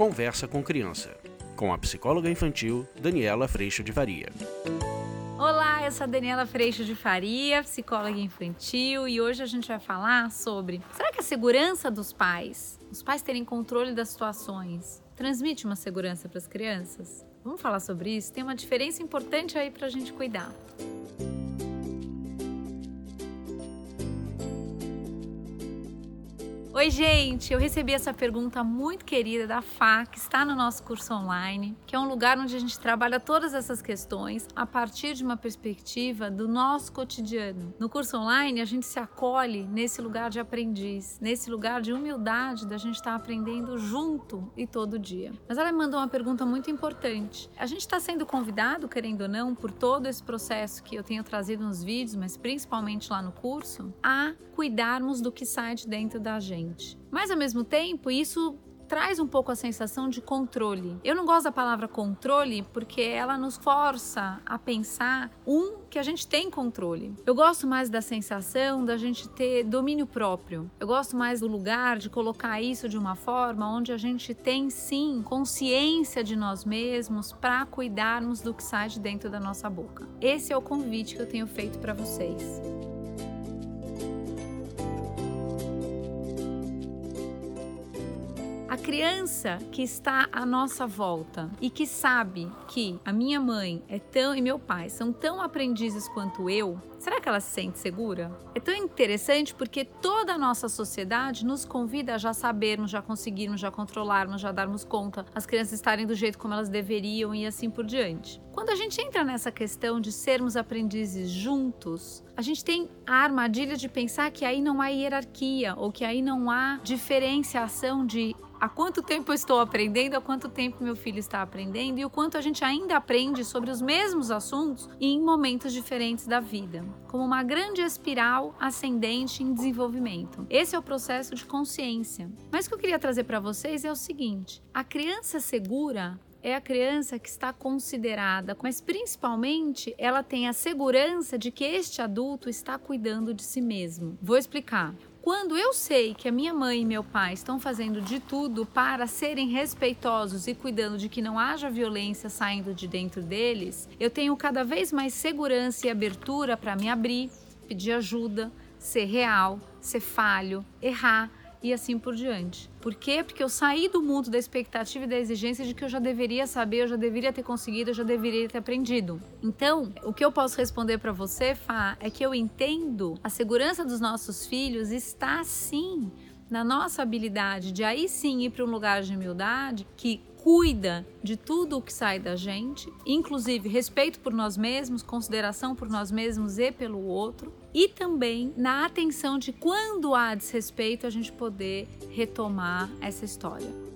Conversa com Criança, com a psicóloga infantil Daniela Freixo de Faria. Olá, eu sou a Daniela Freixo de Faria, psicóloga infantil, e hoje a gente vai falar sobre: será que a segurança dos pais, os pais terem controle das situações, transmite uma segurança para as crianças? Vamos falar sobre isso? Tem uma diferença importante aí para a gente cuidar. Oi, gente! Eu recebi essa pergunta muito querida da Fá, que está no nosso curso online, que é um lugar onde a gente trabalha todas essas questões a partir de uma perspectiva do nosso cotidiano. No curso online, a gente se acolhe nesse lugar de aprendiz, nesse lugar de humildade da gente estar aprendendo junto e todo dia. Mas ela me mandou uma pergunta muito importante. A gente está sendo convidado, querendo ou não, por todo esse processo que eu tenho trazido nos vídeos, mas principalmente lá no curso, a cuidarmos do que sai de dentro da gente Mas ao mesmo tempo, isso traz um pouco a sensação de controle. Eu não gosto da palavra controle porque ela nos força a pensar um que a gente tem controle. Eu gosto mais da sensação da gente ter domínio próprio. Eu gosto mais do lugar de colocar isso de uma forma onde a gente tem sim consciência de nós mesmos para cuidarmos do que sai de dentro da nossa boca. Esse é o convite que eu tenho feito para vocês. Criança que está à nossa volta e que sabe que a minha mãe é tão e meu pai são tão aprendizes quanto eu, será que ela se sente segura? É tão interessante porque toda a nossa sociedade nos convida a já sabermos, já conseguirmos, já controlarmos, já darmos conta, as crianças estarem do jeito como elas deveriam e assim por diante. Quando a gente entra nessa questão de sermos aprendizes juntos, a gente tem a armadilha de pensar que aí não há hierarquia ou que aí não há diferenciação de há quanto tempo eu estou aprendendo, há quanto tempo meu filho está aprendendo e o quanto a gente ainda aprende sobre os mesmos assuntos em momentos diferentes da vida, como uma grande espiral ascendente em desenvolvimento. Esse é o processo de consciência. Mas o que eu queria trazer para vocês é o seguinte: a criança segura é a criança que está considerada, mas principalmente ela tem a segurança de que este adulto está cuidando de si mesmo. Vou explicar. Quando eu sei que a minha mãe e meu pai estão fazendo de tudo para serem respeitosos e cuidando de que não haja violência saindo de dentro deles, eu tenho cada vez mais segurança e abertura para me abrir, pedir ajuda, ser real, ser falho, errar e assim por diante. Por quê? Porque eu saí do mundo da expectativa e da exigência de que eu já deveria saber, eu já deveria ter conseguido, eu já deveria ter aprendido. Então, o que eu posso responder para você, Fá, é que eu entendo a segurança dos nossos filhos está sim na nossa habilidade de aí sim ir para um lugar de humildade que cuida de tudo o que sai da gente, inclusive respeito por nós mesmos, consideração por nós mesmos e pelo outro, e também na atenção de quando há desrespeito a gente poder retomar essa história.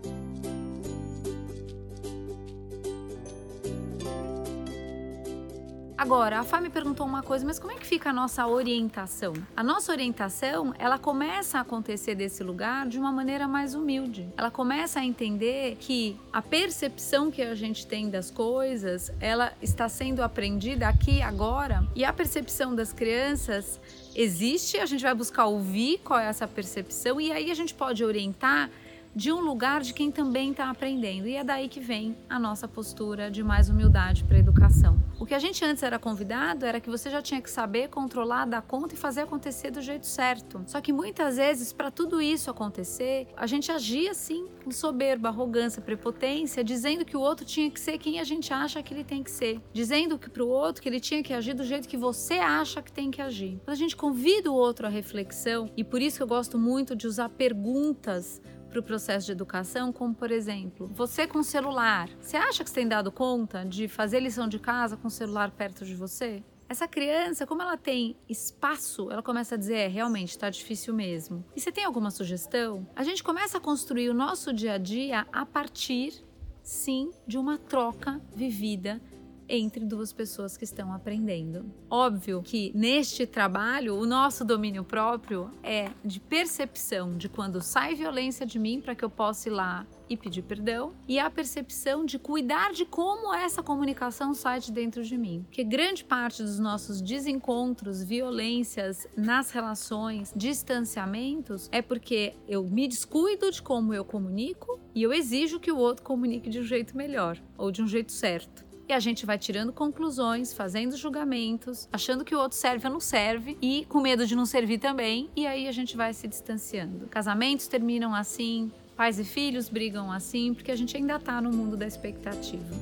Agora, a Fá me perguntou uma coisa, mas como é que fica a nossa orientação? A nossa orientação, ela começa a acontecer desse lugar de uma maneira mais humilde. Ela começa a entender que a percepção que a gente tem das coisas, ela está sendo aprendida aqui agora, e a percepção das crianças existe, a gente vai buscar ouvir qual é essa percepção e aí a gente pode orientar de um lugar de quem também está aprendendo. E é daí que vem a nossa postura de mais humildade para a educação. O que a gente antes era convidado era que você já tinha que saber controlar, dar conta e fazer acontecer do jeito certo. Só que muitas vezes, para tudo isso acontecer, a gente agia assim, com soberba, arrogância, prepotência, dizendo que o outro tinha que ser quem a gente acha que ele tem que ser, dizendo que para o outro que ele tinha que agir do jeito que você acha que tem que agir. Mas a gente convida o outro à reflexão e por isso que eu gosto muito de usar perguntas para o processo de educação, como por exemplo, você com celular, você acha que você tem dado conta de fazer lição de casa com o celular perto de você? Essa criança, como ela tem espaço, ela começa a dizer: é, realmente está difícil mesmo. E você tem alguma sugestão? A gente começa a construir o nosso dia a dia a partir, sim, de uma troca vivida entre duas pessoas que estão aprendendo. Óbvio que neste trabalho, o nosso domínio próprio é de percepção de quando sai violência de mim para que eu possa ir lá e pedir perdão, e a percepção de cuidar de como essa comunicação sai de dentro de mim. Porque grande parte dos nossos desencontros, violências nas relações, distanciamentos, é porque eu me descuido de como eu comunico e eu exijo que o outro comunique de um jeito melhor ou de um jeito certo. E a gente vai tirando conclusões, fazendo julgamentos, achando que o outro serve ou não serve e com medo de não servir também. E aí a gente vai se distanciando. Casamentos terminam assim, pais e filhos brigam assim, porque a gente ainda está no mundo da expectativa.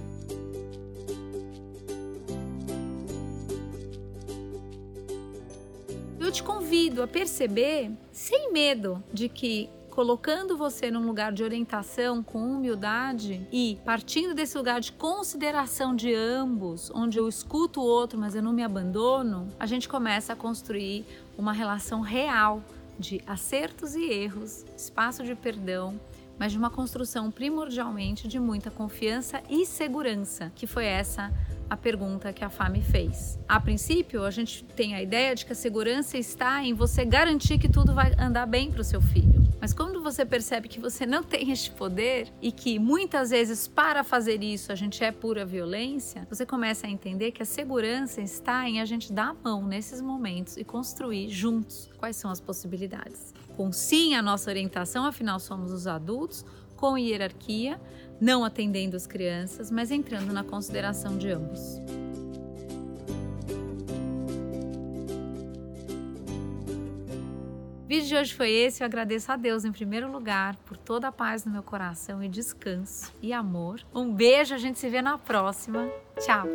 Eu te convido a perceber, sem medo de que colocando você num lugar de orientação com humildade e partindo desse lugar de consideração de ambos, onde eu escuto o outro, mas eu não me abandono, a gente começa a construir uma relação real de acertos e erros, espaço de perdão, mas de uma construção primordialmente de muita confiança e segurança, que foi essa a pergunta que a FAME fez. A princípio, a gente tem a ideia de que a segurança está em você garantir que tudo vai andar bem para o seu filho. Mas quando você percebe que você não tem este poder e que muitas vezes para fazer isso a gente é pura violência, você começa a entender que a segurança está em a gente dar a mão nesses momentos e construir juntos quais são as possibilidades. Com sim a nossa orientação, afinal somos os adultos, com hierarquia, não atendendo as crianças, mas entrando na consideração de ambos. Vídeo de hoje foi esse. Eu agradeço a Deus em primeiro lugar por toda a paz no meu coração e descanso e amor. Um beijo, a gente se vê na próxima. Tchau.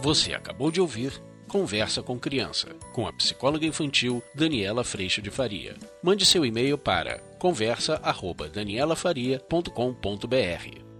Você acabou de ouvir Conversa com Criança, com a psicóloga infantil Daniela Freixo de Faria. Mande seu e-mail para conversa@danielafaria.com.br.